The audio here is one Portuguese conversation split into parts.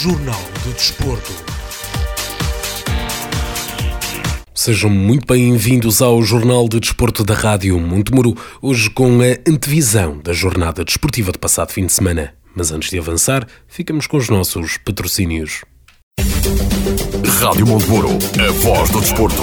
Jornal do Desporto. Sejam muito bem-vindos ao Jornal de Desporto da Rádio Montemuro, hoje com a antevisão da jornada desportiva de passado fim de semana. Mas antes de avançar, ficamos com os nossos patrocínios. Rádio Montemuro, a voz do desporto.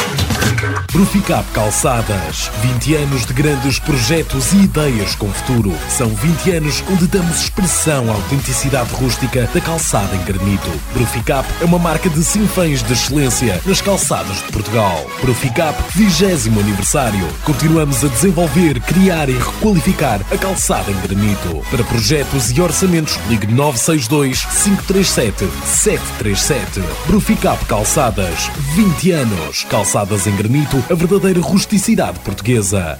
Bruficap Calçadas. 20 anos de grandes projetos e ideias com futuro. São 20 anos onde damos expressão à autenticidade rústica da calçada em granito. Bruficap é uma marca de sinfãs de excelência nas calçadas de Portugal. Bruficap 20 aniversário. Continuamos a desenvolver, criar e requalificar a calçada em granito. Para projetos e orçamentos, ligue 962 537 737. Bruficap Calçadas. 20 anos. Calçadas em granito, a verdadeira rusticidade portuguesa.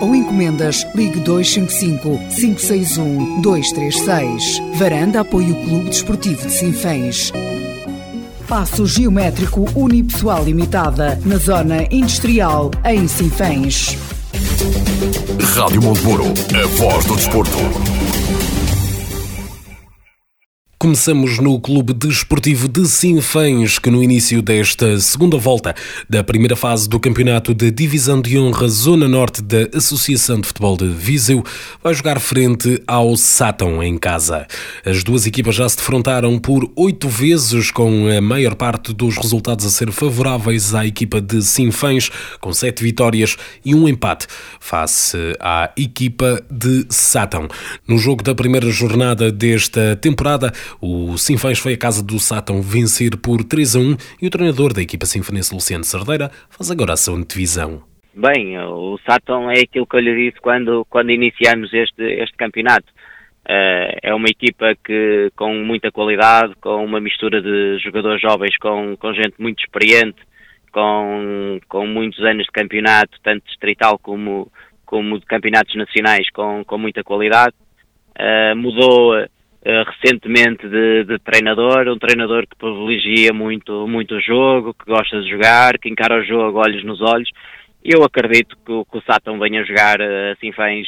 ou encomendas, ligue 255 561 236. Varanda apoia o Clube Desportivo de Sinfãs. Passo Geométrico Unipessoal Limitada, na Zona Industrial, em Sinfãs. Rádio Montemuro, a voz do desporto. Começamos no Clube Desportivo de Sinfãs, que no início desta segunda volta da primeira fase do campeonato da Divisão de Honra Zona Norte da Associação de Futebol de Viseu vai jogar frente ao Sátão em casa. As duas equipas já se defrontaram por oito vezes, com a maior parte dos resultados a ser favoráveis à equipa de Sinfãs, com sete vitórias e um empate face à equipa de Sátão. No jogo da primeira jornada desta temporada, o Sinfãs foi à casa do Sátão vencer por 3 a 1 e o treinador da equipa sinfonense Luciano Cerdeira faz agora a sua divisão. Bem, o Sátão é aquilo que eu lhe disse quando, quando iniciamos este, este campeonato. Uh, é uma equipa que com muita qualidade, com uma mistura de jogadores jovens, com, com gente muito experiente, com, com muitos anos de campeonato, tanto distrital como, como de campeonatos nacionais, com, com muita qualidade. Uh, mudou uh, recentemente de, de, treinador, um treinador que privilegia muito, muito o jogo, que gosta de jogar, que encara o jogo olhos nos olhos. Eu acredito que, que o Sátão venha jogar uh, Sinfãs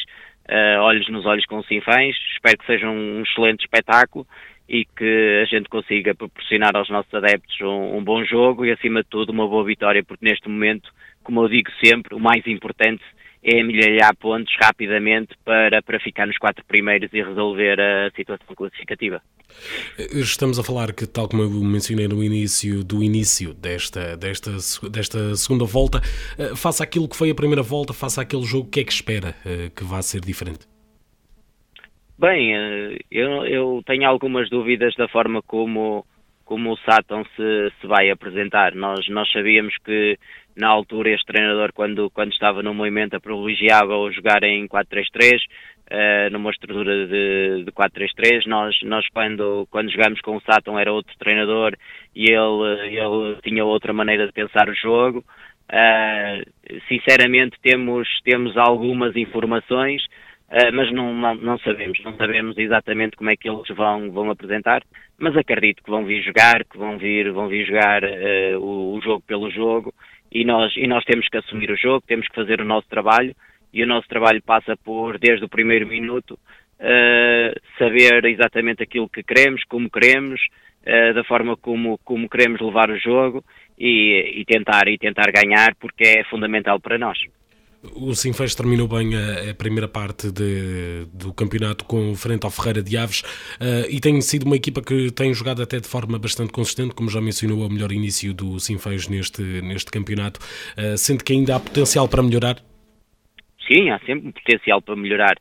uh, olhos nos olhos com Sinfãs. Espero que seja um, um excelente espetáculo e que a gente consiga proporcionar aos nossos adeptos um, um, bom jogo e, acima de tudo, uma boa vitória, porque neste momento, como eu digo sempre, o mais importante é amelhar pontos rapidamente para, para ficar nos quatro primeiros e resolver a situação classificativa. Estamos a falar que, tal como eu mencionei no início do início desta, desta, desta segunda volta, eh, faça aquilo que foi a primeira volta, faça aquele jogo, o que é que espera eh, que vá ser diferente? Bem, eh, eu, eu tenho algumas dúvidas da forma como, como o Sátão se, se vai apresentar. Nós, nós sabíamos que na altura este treinador quando, quando estava no movimento privilegiava o jogar em 4-3-3 uh, eh, numa estrutura de, de 4-3-3 nós, nós quando, quando jogámos com o Sátão era outro treinador e ele, ele tinha outra maneira de pensar o jogo uh, sinceramente temos, temos algumas informações mas não, não, não, sabemos, não sabemos exatamente como é que eles vão, vão apresentar, mas acredito que vão vir jogar, que vão vir, vão vir jogar uh, o, o, jogo pelo jogo e nós, e nós temos que assumir o jogo, temos que fazer o nosso trabalho e o nosso trabalho passa por, desde o primeiro minuto, uh, saber exatamente aquilo que queremos, como queremos, uh, da forma como, como queremos levar o jogo e, e, tentar, e tentar ganhar, porque é fundamental para nós. O Sinfãs terminou bem a, a primeira parte de, do campeonato com frente ao Ferreira de Aves uh, e tem sido uma equipa que tem jogado até de forma bastante consistente, como já mencionou, o melhor início do Sinfãs neste, neste campeonato. Uh, sente que ainda há potencial para melhorar? Sim, há sempre potencial para melhorar.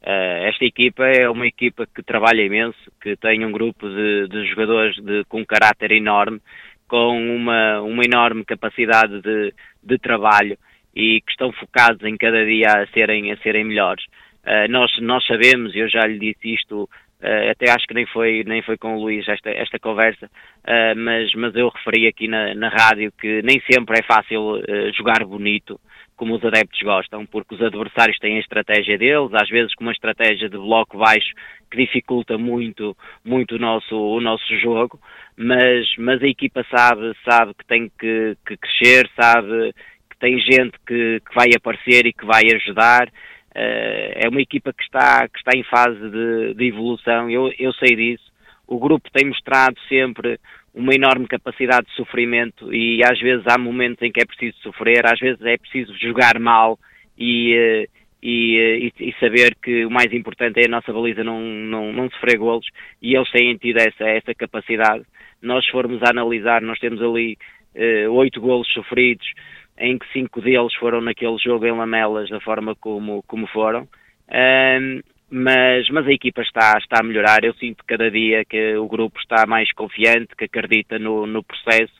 Uh, esta equipa é uma equipa que trabalha imenso, que tem um grupo de, de jogadores de, com um caráter enorme, com uma, uma enorme capacidade de, de trabalho e que estão focados em cada dia a serem, a serem melhores. Uh, nós, nós sabemos, eu já lhe disse isto, uh, até acho que nem foi, nem foi com o Luís esta, esta conversa, uh, mas, mas eu referi aqui na, na rádio que nem sempre é fácil jogar bonito, como os adeptos gostam, porque os adversários têm a estratégia deles, às vezes com uma estratégia de bloco baixo que dificulta muito, muito o nosso, o nosso jogo, mas, mas a equipa sabe, sabe que tem que, que crescer, sabe tem gente que, que vai aparecer e que vai ajudar. Uh, é uma equipa que está, que está em fase de, de evolução, eu, eu sei disso. O grupo tem mostrado sempre uma enorme capacidade de sofrimento e às vezes há momentos em que é preciso sofrer, às vezes é preciso jogar mal e, eh, eh, e, e saber que o mais importante é a nossa baliza não, não, não sofrer golos e eles têm tido essa, essa capacidade. Nós formos a analisar, nós temos ali oito uh, golos sofridos, em que cinco deles foram naquele jogo em Lamelas da forma como, como foram. Um, mas, mas a equipa está, está a melhorar. Eu sinto cada dia que o grupo está mais confiante, que acredita no, no processo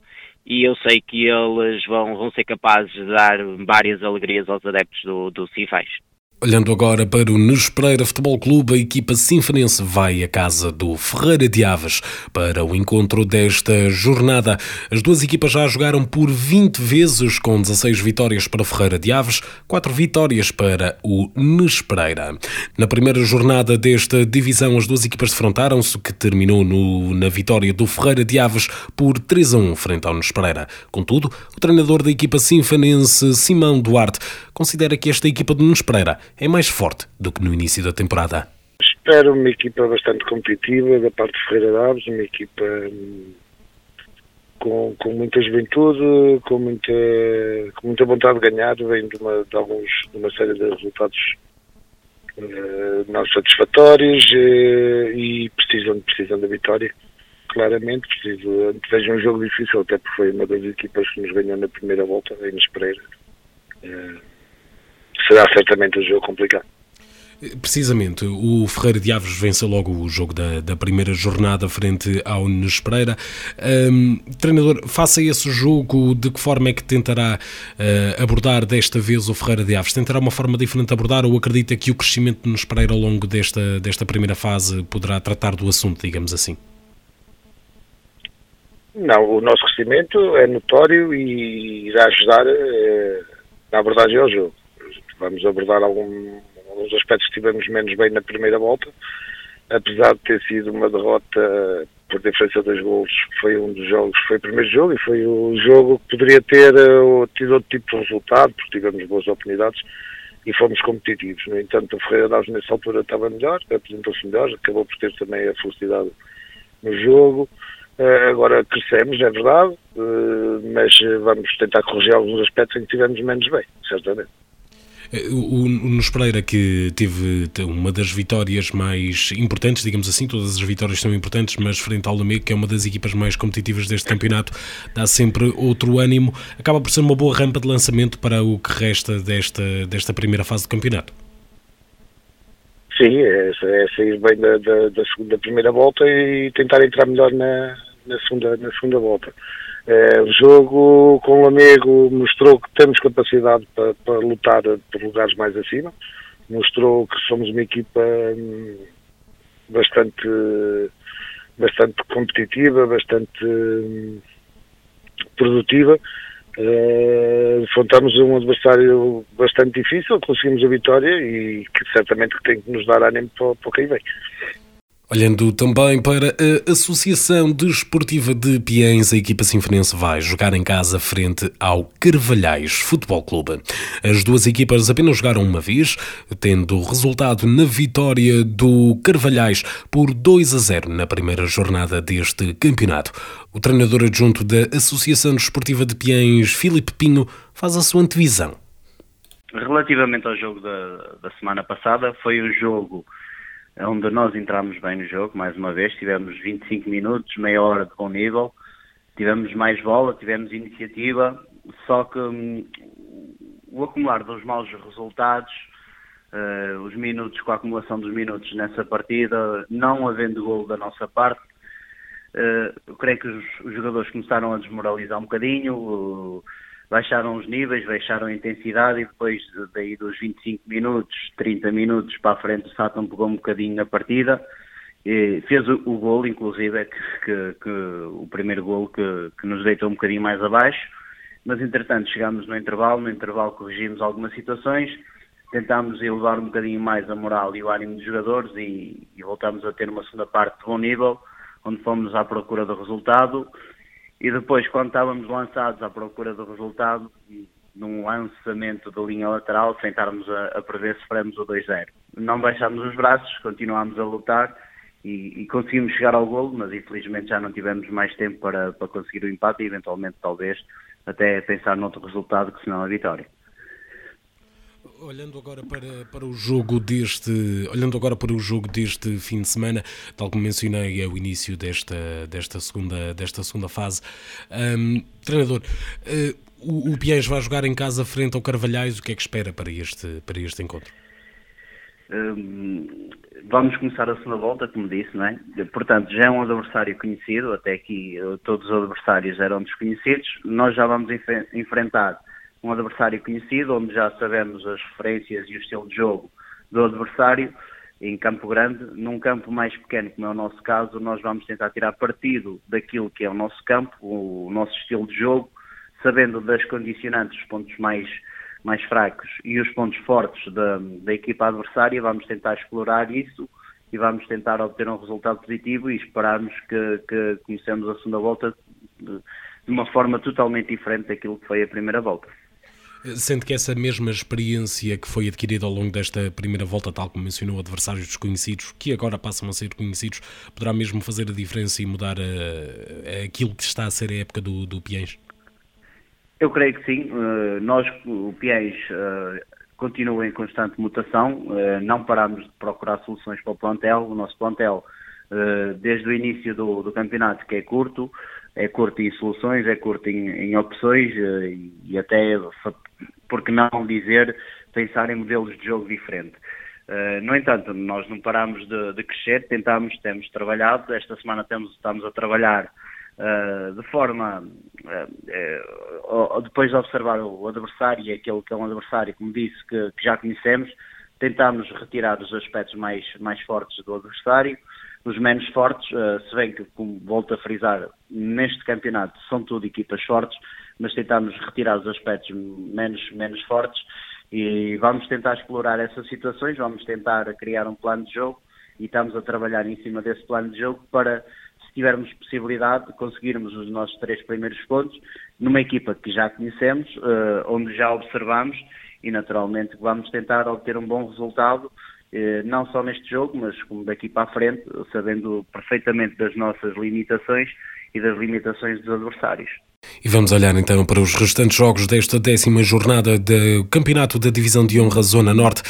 e eu sei que eles vão, vão ser capazes de dar várias alegrias aos adeptos do, do Cifais. Olhando agora para o Nespreira Futebol Clube, a equipa sinfonense vai à casa do Ferreira de Aves para o encontro desta jornada. As duas equipas já jogaram por 20 vezes, com 16 vitórias para Ferreira de Aves, 4 vitórias para o Nespreira. Na primeira jornada desta divisão, as duas equipas defrontaram-se, que terminou no, na vitória do Ferreira de Aves por 3 a 1 frente ao Nespreira. Contudo, o treinador da equipa sinfonense, Simão Duarte, considera que esta equipa do Nespreira é mais forte do que no início da temporada. Espero uma equipa bastante competitiva da parte de Ferreira Daves, uma equipa hum, com, com muita juventude, com muita, com muita vontade de ganhar, vem de, uma, de, alguns, de uma série de resultados uh, não satisfatórios uh, e precisam, precisam da vitória. Claramente, preciso, vejo um jogo difícil, até porque foi uma das equipas que nos ganhou na primeira volta, em Espereira. Uh, será certamente um jogo complicado. Precisamente, o Ferreira de Aves vence logo o jogo da, da primeira jornada frente ao Nunes Pereira. Um, treinador, faça esse jogo, de que forma é que tentará uh, abordar desta vez o Ferreira de Aves? Tentará uma forma diferente de abordar ou acredita que o crescimento de Nunes Pereira ao longo desta, desta primeira fase poderá tratar do assunto, digamos assim? Não, o nosso crescimento é notório e irá ajudar uh, na abordagem ao jogo vamos abordar algum, alguns aspectos que tivemos menos bem na primeira volta, apesar de ter sido uma derrota por diferença dos gols, foi um dos jogos, foi o primeiro jogo e foi o jogo que poderia ter uh, tido outro tipo de resultado, porque tivemos boas oportunidades e fomos competitivos. No entanto, o Ferreira Daves nessa altura estava melhor, apresentou-se melhor, acabou por ter também a felicidade no jogo. Uh, agora crescemos, é verdade, uh, mas vamos tentar corrigir alguns aspectos em que tivemos menos bem, certamente. O, o Nunes Pereira, que teve uma das vitórias mais importantes, digamos assim, todas as vitórias são importantes, mas frente ao Lamego, que é uma das equipas mais competitivas deste campeonato, dá sempre outro ânimo, acaba por ser uma boa rampa de lançamento para o que resta desta, desta primeira fase do campeonato. Sim, é, é sair bem da, da, da, segunda, primeira volta e tentar entrar melhor na, na, segunda, na segunda volta. É, o jogo com o amigo mostrou que temos capacidade para, para, lutar por lugares mais acima, mostrou que somos uma equipa hum, bastante, bastante competitiva, bastante hum, produtiva. Uh, um adversário bastante difícil, conseguimos a vitória e que certamente tem que nos dar ânimo para, para quem vem. Olhando também para a Associação Desportiva de Piens, a equipa sinfonense vai jogar em casa frente ao Carvalhais Futebol Clube. As duas equipas apenas jogaram uma vez, tendo resultado na vitória do Carvalhais por 2 a 0 na primeira jornada deste campeonato. O treinador adjunto da Associação Desportiva de Piens, Filipe Pinho, faz a sua antevisão. Relativamente ao jogo da, da semana passada, foi um jogo onde nós entramos bem no jogo, mais uma vez, tivemos 25 minutos, meia hora de bom nível, tivemos mais bola, tivemos iniciativa, só que hum, o acumular dos maus resultados, uh, os minutos, com a acumulação dos minutos nessa partida, não havendo gol da nossa parte, uh, eu creio que os, os, jogadores começaram a desmoralizar um bocadinho, uh, baixaram os níveis, baixaram a intensidade e depois daí dos 25 minutos, 30 minutos para a frente o Sátão pegou um bocadinho na partida e fez o, o gol, inclusive, que, que, que, o primeiro gol que, que nos deitou um bocadinho mais abaixo, mas entretanto chegámos no intervalo, no intervalo corrigimos algumas situações, tentámos elevar um bocadinho mais a moral e o ânimo dos jogadores e, e voltámos a ter uma segunda parte de bom nível, onde fomos à procura do resultado e depois, quando estávamos lançados à procura do resultado, num lançamento da linha lateral, sem estarmos a, a prever, sofremos o 2-0. Não baixámos os braços, continuámos a lutar e, e, conseguimos chegar ao golo, mas infelizmente já não tivemos mais tempo para, para conseguir o empate e eventualmente, talvez, até pensar noutro resultado que senão a vitória. Olhando agora para, para o jogo deste, olhando agora para o jogo deste fim de semana, tal como mencionei ao início desta, desta, segunda, desta segunda fase, um, treinador, uh, o, o vai jogar em casa frente ao Carvalhais, o que é que espera para este, para este encontro? Um, vamos começar a segunda volta, como disse, não é? Portanto, já é um adversário conhecido, até aqui eh, todos os adversários eram desconhecidos, nós já vamos enfrentar um adversário conhecido, onde já sabemos as referências e o estilo de jogo do adversário, em Campo Grande, num campo mais pequeno, como é o nosso caso, nós vamos tentar tirar partido daquilo que é o nosso campo, o nosso estilo de jogo, sabendo das condicionantes, os pontos mais, mais fracos e os pontos fortes da, da equipa adversária, vamos tentar explorar isso e vamos tentar obter um resultado positivo e esperarmos que, que conhecemos a segunda volta de, de uma forma totalmente diferente daquilo que foi a primeira volta. Sente que essa mesma experiência que foi adquirida ao longo desta primeira volta, tal como mencionou, adversários desconhecidos, que agora passam a ser conhecidos, poderá mesmo fazer a diferença e mudar a aquilo que está a ser a época do, do Piens? Eu creio que sim. Uh, nós, o Piens, uh, continua em constante mutação. Não paramos de procurar soluções para o plantel. O nosso plantel, desde o início do, do campeonato, que é curto, é curto em soluções, é curto em, em opções e, e até por que não dizer, pensar em modelos de jogo diferente. Uh, no entanto, nós não paramos de, de, crescer, tentamos, temos trabalhado, esta semana temos, estamos a trabalhar uh, de forma, depois de observar o adversário e aquele que é um adversário, como disse, que, que já conhecemos, tentamos retirar os aspectos mais, mais fortes do adversário, os menos fortes, se bem que, como volto a frisar, neste campeonato são tudo equipas fortes, mas tentamos retirar os aspectos menos, menos fortes e vamos tentar explorar essas situações, vamos tentar criar um plano de jogo e estamos a trabalhar em cima desse plano de jogo para, se tivermos possibilidade, de conseguirmos os nossos três primeiros pontos numa equipa que já conhecemos, uh, onde já observamos e naturalmente vamos tentar obter um bom resultado, não só neste jogo, mas como daqui para a frente, sabendo perfeitamente das nossas limitações e das limitações dos adversários. E vamos olhar então para os restantes jogos desta décima jornada do Campeonato da Divisão de Honra Zona Norte.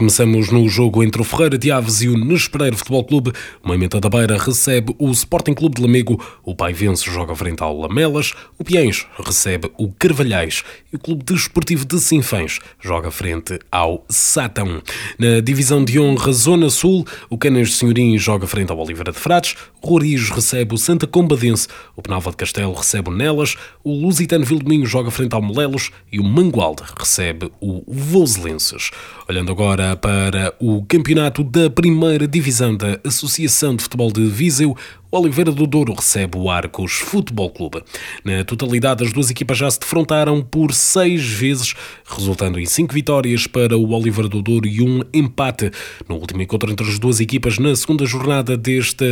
Começamos no jogo entre o Ferreira de Aves e o Nespereiro Futebol Clube. O Moimenta da Beira recebe o Sporting Clube de Lamego. O Pai Vence joga frente ao Lamelas. O Piens recebe o Carvalhais. E o Clube Desportivo de Sinfãs joga frente ao Satão. Na Divisão de Honra Zona Sul, o Canas Senhorim joga frente ao Oliveira de Frades. O Roriz recebe o Santa Combadense. O Penalva de Castelo recebe o Nelas. O Lusitano Vildominho joga frente ao Molelos. E o Mangualde recebe o Voselenses. Olhando agora para o campeonato da primeira divisão da Associação de Futebol de Viseu. Oliveira do Douro recebe o Arcos Futebol Clube. Na totalidade, as duas equipas já se defrontaram por seis vezes, resultando em cinco vitórias para o Oliveira do Douro e um empate. No último encontro entre as duas equipas, na segunda jornada desta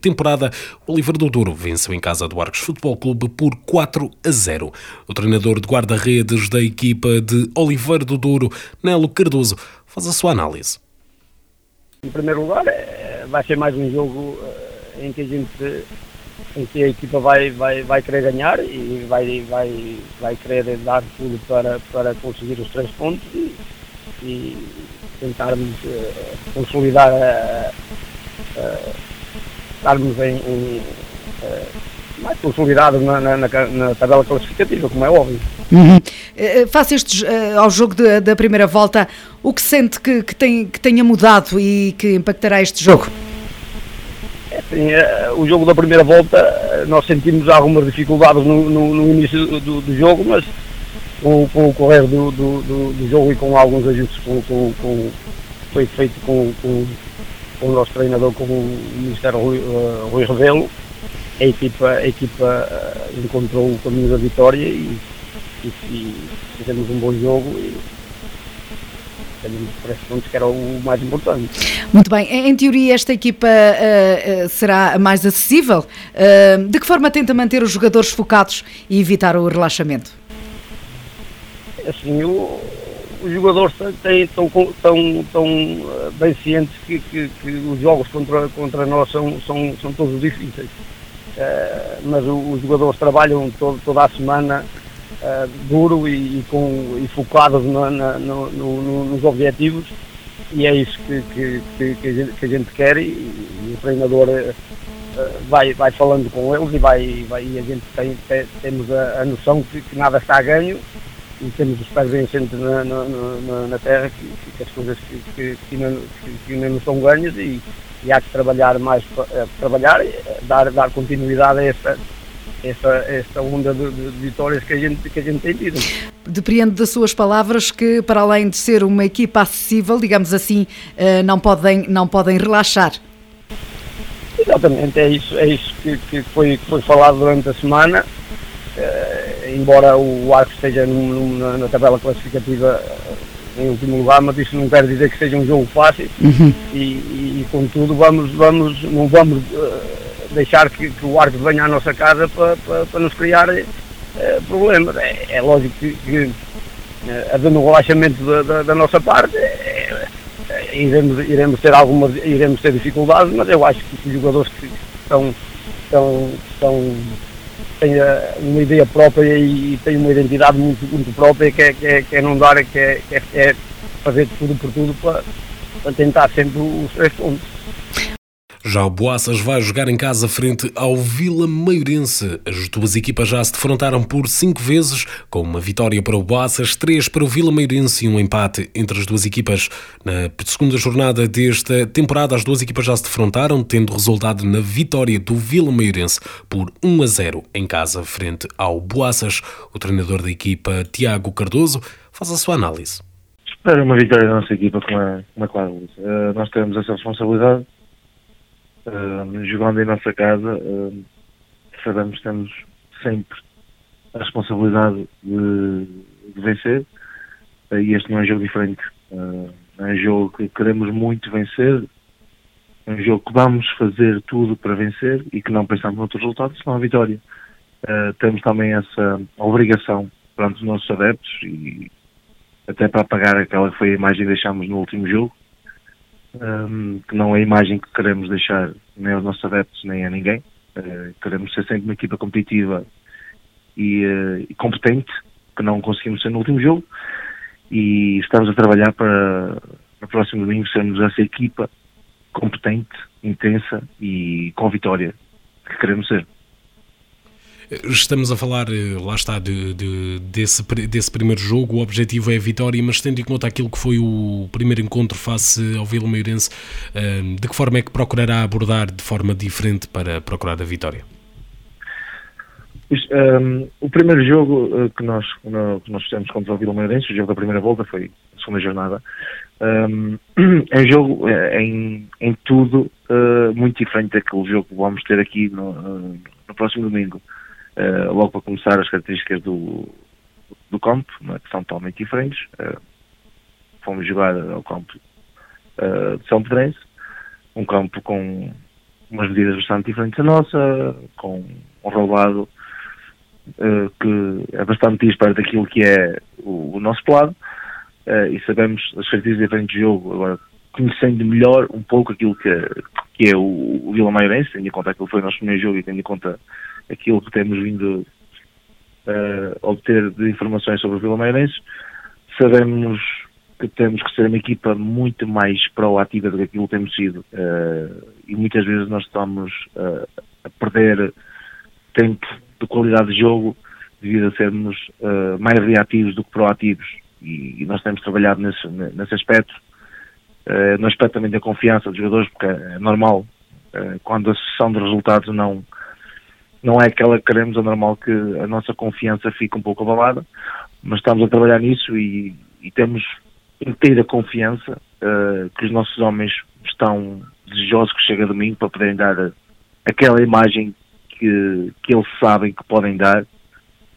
temporada, o Oliveira do Douro venceu em casa do Arcos Futebol Clube por 4 a 0. O treinador de guarda-redes da equipa de Oliveira do Douro, Nelo Cardoso, faz a sua análise. Em primeiro lugar, é, vai ser mais um jogo eh, em que a gente em que a equipa vai, vai, vai querer ganhar e vai, vai, vai querer dar tudo para, para conseguir os três pontos e, e tentarmos uh, consolidar, uh, uh, estarmos em, em mais consolidados na, na, na, tabela classificativa, como é óbvio. Uhum. Face este, ao jogo de, da primeira volta, o que sente que, que, tem, que tenha mudado e que impactará este jogo? Sim, é, o jogo da primeira volta nós sentimos algumas dificuldades no, no, no início do, do, jogo, mas com, com o correr do, do, do, jogo e com alguns ajustes com, com, com foi feito com, com, com, o nosso treinador, com o Ministério Rui, uh, Rui Revelo, a equipa, a equipa uh, encontrou o caminho da vitória e, e, e fizemos um bom jogo. E, três pontos que era o mais importante. Muito bem, em teoria esta equipa uh, será mais acessível. Uh, de que forma tenta manter os jogadores focados e evitar o relaxamento? Assim, o, os jogadores têm, estão, tão tão bem cientes que, que, que, os jogos contra, contra nós são, são, são todos difíceis. Uh, mas os jogadores trabalham todo, toda a semana uh, duro e, e, com, e focado no, no, no, nos objetivos e é isso que, que, que, a, gente, que a, gente, quer e, e o treinador uh, vai, vai falando com eles e, vai, vai, e a gente tem, tem temos a, a noção que, que, nada está a ganho e temos os pés bem assentes na, na, na, na, terra que, que as coisas que, que, que, ainda, que, ainda não são ganhas e, e há que trabalhar mais, trabalhar, dar, dar continuidade a esta, essa, essa onda de, de, vitórias que a, gente, que a gente tem tido. Depreendo das suas palavras que, para além de ser uma equipa acessível, digamos assim, eh, não podem, não podem relaxar. Exatamente, é isso, é isso que, que foi, que foi falado durante a semana. Uh, embora o Arco esteja na, na, tabela classificativa uh, em último lugar, mas isso não quer dizer que seja um jogo fácil uhum. e, e, e, contudo vamos, vamos, não vamos uh, deixar que, que, o árbitro venha à nossa casa para, para, para nos criar eh, problemas. É, é, lógico que, que eh, havendo um relaxamento da, da, da nossa parte, é, é, iremos, iremos ter algumas iremos ter dificuldades, mas eu acho que os jogadores que estão, estão, estão têm uma ideia própria e têm uma identidade muito, muito própria que é, que é, que é não dar, que é, que é fazer tudo por tudo para, para tentar sempre os três pontos. Já o Boaças vai jogar em casa frente ao Vila Maiorense. As duas equipas já se defrontaram por cinco vezes, com uma vitória para o Boaças, três para o Vila Maiorense e um empate entre as duas equipas. Na segunda jornada desta temporada, as duas equipas já se defrontaram, tendo resultado na vitória do Vila Maiorense por 1 a 0 em casa frente ao Boaças. O treinador da equipa, Tiago Cardoso, faz a sua análise. Espero uma vitória da nossa equipa, como é, como é claro. Uh, nós temos essa responsabilidade jogando em nossa casa, uh, sabemos que temos sempre a responsabilidade de, de vencer uh, e este não é um jogo diferente. é um jogo que queremos muito vencer, é um jogo que vamos fazer tudo para vencer e que não pensamos noutros resultados, senão a vitória. temos também essa obrigação perante os nossos adeptos e até para apagar aquela que foi a imagem que deixámos no último jogo, um, que não é a imagem que queremos deixar nem aos nossos adeptos nem a ninguém. Uh, queremos ser sempre uma equipa competitiva e, uh, e, competente, que não conseguimos ser no último jogo, e estamos a trabalhar para no próximo domingo sermos essa equipa competente, intensa e com vitória que queremos ser. Estamos a falar, eh, lá está, de, de, desse, desse primeiro jogo, o objetivo é a vitória, mas tendo em conta aquilo que foi o primeiro encontro face ao Vila Meirense, eh, de que forma é que procurará abordar de forma diferente para procurar a vitória? Um, o primeiro jogo uh, que, nós, que nós fizemos contra o Vila Meirense, o jogo da primeira volta, foi a segunda jornada. Um, é um jogo em, em tudo muito diferente daquele jogo que vamos ter aqui no, no próximo domingo. Logo para começar, as características do, do campo, é? que são totalmente diferentes. fomos jogar ao campo de São Pedrense, um campo com umas medidas bastante diferentes da nossa, com um uh, que é bastante disparo daquilo que é o, o nosso plano uh, e sabemos as características diferentes do jogo, agora conhecendo melhor um pouco aquilo que, que é o, o Vila Maiorense, tendo em conta que foi o nosso primeiro jogo e tendo em conta aquilo que temos vindo a obter de informações sobre o Vila Maiorense, sabemos que temos que ser uma equipa muito mais proativa do que aquilo que temos sido uh, e muitas vezes nós estamos uh, a perder tempo de qualidade de jogo devido a sermos uh, mais reativos do que proativos. E, e, nós temos trabalhado nesse, nesse aspecto. No aspecto também da confiança dos jogadores porque é normal quando a sessão de resultados não não é aquela que queremos, é normal que a nossa confiança fique um pouco abalada, mas estamos a trabalhar nisso e, e temos inteira confiança uh, que os nossos homens estão desejosos que chegue domingo para poderem dar aquela imagem que, que eles sabem que podem dar,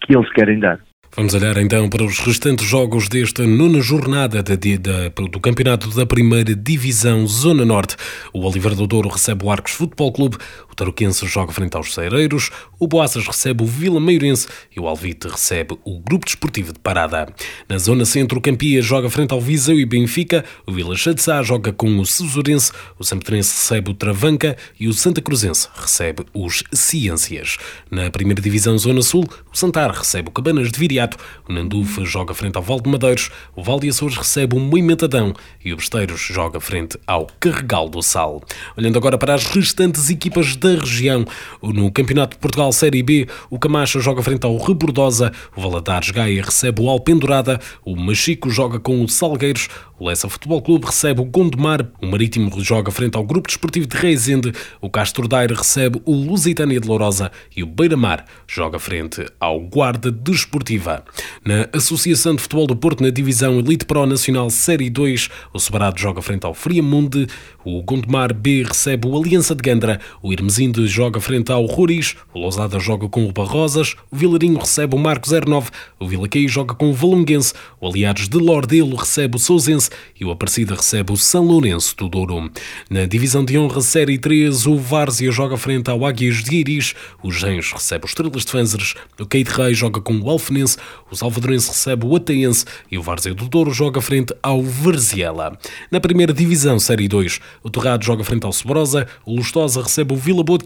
que eles querem dar. Vamos olhar então para os restantes jogos desta nona jornada da, da, do Campeonato da Primeira Divisão Zona Norte. O Oliveira do Douro recebe o Arcos Futebol Clube, o Tarouquense joga frente aos Cereiros, o Boaças recebe o Vila Meirense e o Alvite recebe o Grupo Desportivo de Parada. Na Zona Centro, o Campia joga frente ao Viseu e Benfica, o Vila Chadessá joga com o Cesurense, o Sampedrense recebe o Travanca e o Santa Cruzense recebe os Ciências. Na Primeira Divisão Zona Sul, o Santar recebe o Cabanas de Viriato, o Nandufa joga frente ao Val de Madeiros, o Val de Açores recebe o Moimentadão e o Besteiros joga frente ao Carregal do Sal. Olhando agora para as restantes equipas da região. No Campeonato de Portugal Série B, o Camacha joga frente ao Rebordosa, o Valadares Gaia recebe o Alpendurada, o Machico joga com o Salgueiros, o Lessa Futebol Clube recebe o Gondomar, o Marítimo joga frente ao Grupo Desportivo de Reisende, o Castro Daire recebe o Lusitânia de Lourosa e o Beira-Mar joga frente ao Guarda Desportiva. Na Associação de Futebol do Porto, na Divisão Elite Pro Nacional Série 2, o Separado joga frente ao Friamunde, o Gondomar B recebe o Aliança de Gandra, o Irmesinde joga frente ao Roriz, o Lousada joga com o Barrosas, o Vilarinho recebe o Marco 09, o Vila Caí joga com o Valonguense, o Aliados de Lordelo recebe o Sousense e o Aparecida recebe o São Lourenço do Douro. Na Divisão de Honra Série 3, o Várzea joga frente ao Águias de Iris, o Gens recebe o Estrelas de Fanzeres, o Keite Rei joga com o Alfenense, o Salvadorense recebe o Ataense e o Várzea do Douro joga frente ao Varziela. Na primeira Divisão Série 2, o Torrado joga frente ao Sobrosa, o Lustosa recebe o Vila Boa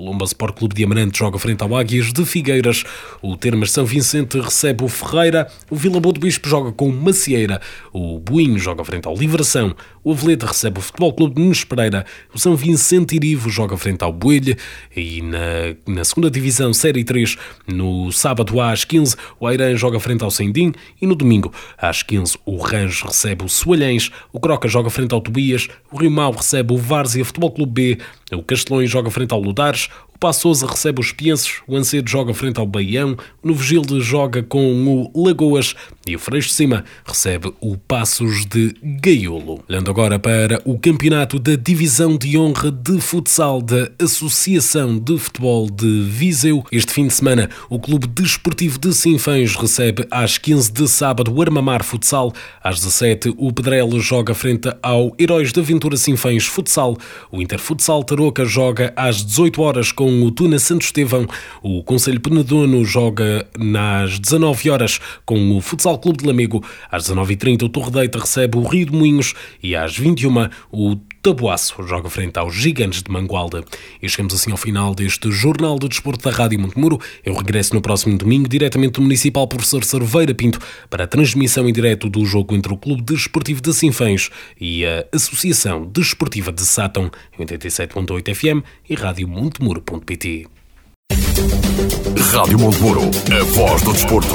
o Lomba Sport Clube de Amarante joga frente ao Águias de Figueiras, o Termas São Vicente recebe o Ferreira, o Vila Boa Bispo joga com o Macieira, o Boinho joga frente ao Livração, o Aveleta recebe o Futebol Clube de Nunes Pereira, o São Vicente Irivo joga frente ao Boelho e na, na segunda Divisão Série 3, no sábado às 15, o Airan joga frente ao Sendim e no domingo às 15 o Range recebe o Soalhães, o Croca joga frente ao Tobias, o Rio Mau recebe o Várzea Futebol Clube B, o Castelões joga frente ao Ludares, Passosa recebe os Pienses, o Ancedo joga frente ao Baião, o Novo joga com o Lagoas e o Freixo de Cima recebe o Passos de Gaiolo. Olhando agora para o campeonato da Divisão de Honra de Futsal da Associação de Futebol de Viseu. Este fim de semana, o Clube Desportivo de Sinfãs recebe às 15 de sábado o Armamar Futsal. Às 17, o Pedrelo joga frente ao Heróis da Aventura Sinfãs Futsal. O Interfutsal Tarouca joga às 18 horas com com o Tuna Santo Estevão. O Conselho Penedono joga nas 19 horas com o Futsal Clube de Lamego. Às 19h30 o Torredeita recebe o Rio de Moinhos e às 21 o Tabuaço joga frente aos Gigantes de Mangualda. E chegamos assim ao final deste Jornal do Desporto da Rádio Montemuro. Eu regresso no próximo domingo diretamente do Municipal Professor Cerveira Pinto para a transmissão em direto do jogo entre o Clube Desportivo de Sinfãs e a Associação Desportiva de Sátão, 87.8 FM e Rádio Montemuro.pt. Rádio Montemuro, a voz do desporto.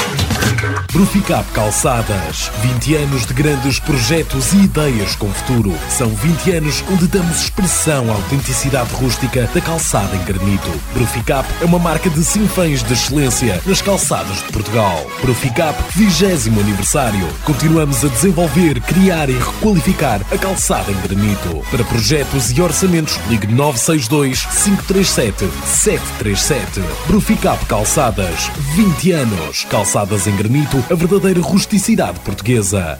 Bruficap Calçadas. 20 anos de grandes projetos e ideias com futuro. São 20 anos onde damos expressão à autenticidade rústica da calçada em granito. Bruficap é uma marca de sinfãs de excelência nas calçadas de Portugal. Bruficap 20 aniversário. Continuamos a desenvolver, criar e requalificar a calçada em granito. Para projetos e orçamentos, ligue 962 537 737. Bruficap Calçadas. 20 anos. Calçadas em granito a verdadeira rusticidade portuguesa.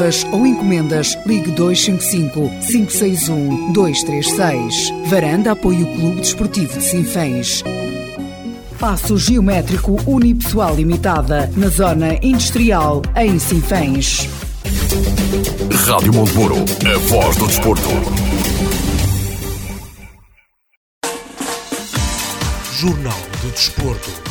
reservas ou encomendas, ligue 255 561 236. Varanda apoia o Clube Desportivo de Sinfãs. Passo Geométrico Unipessoal Limitada, na Zona Industrial, em Sinfãs. Rádio Monteburo, a voz do desporto. Jornal do Desporto.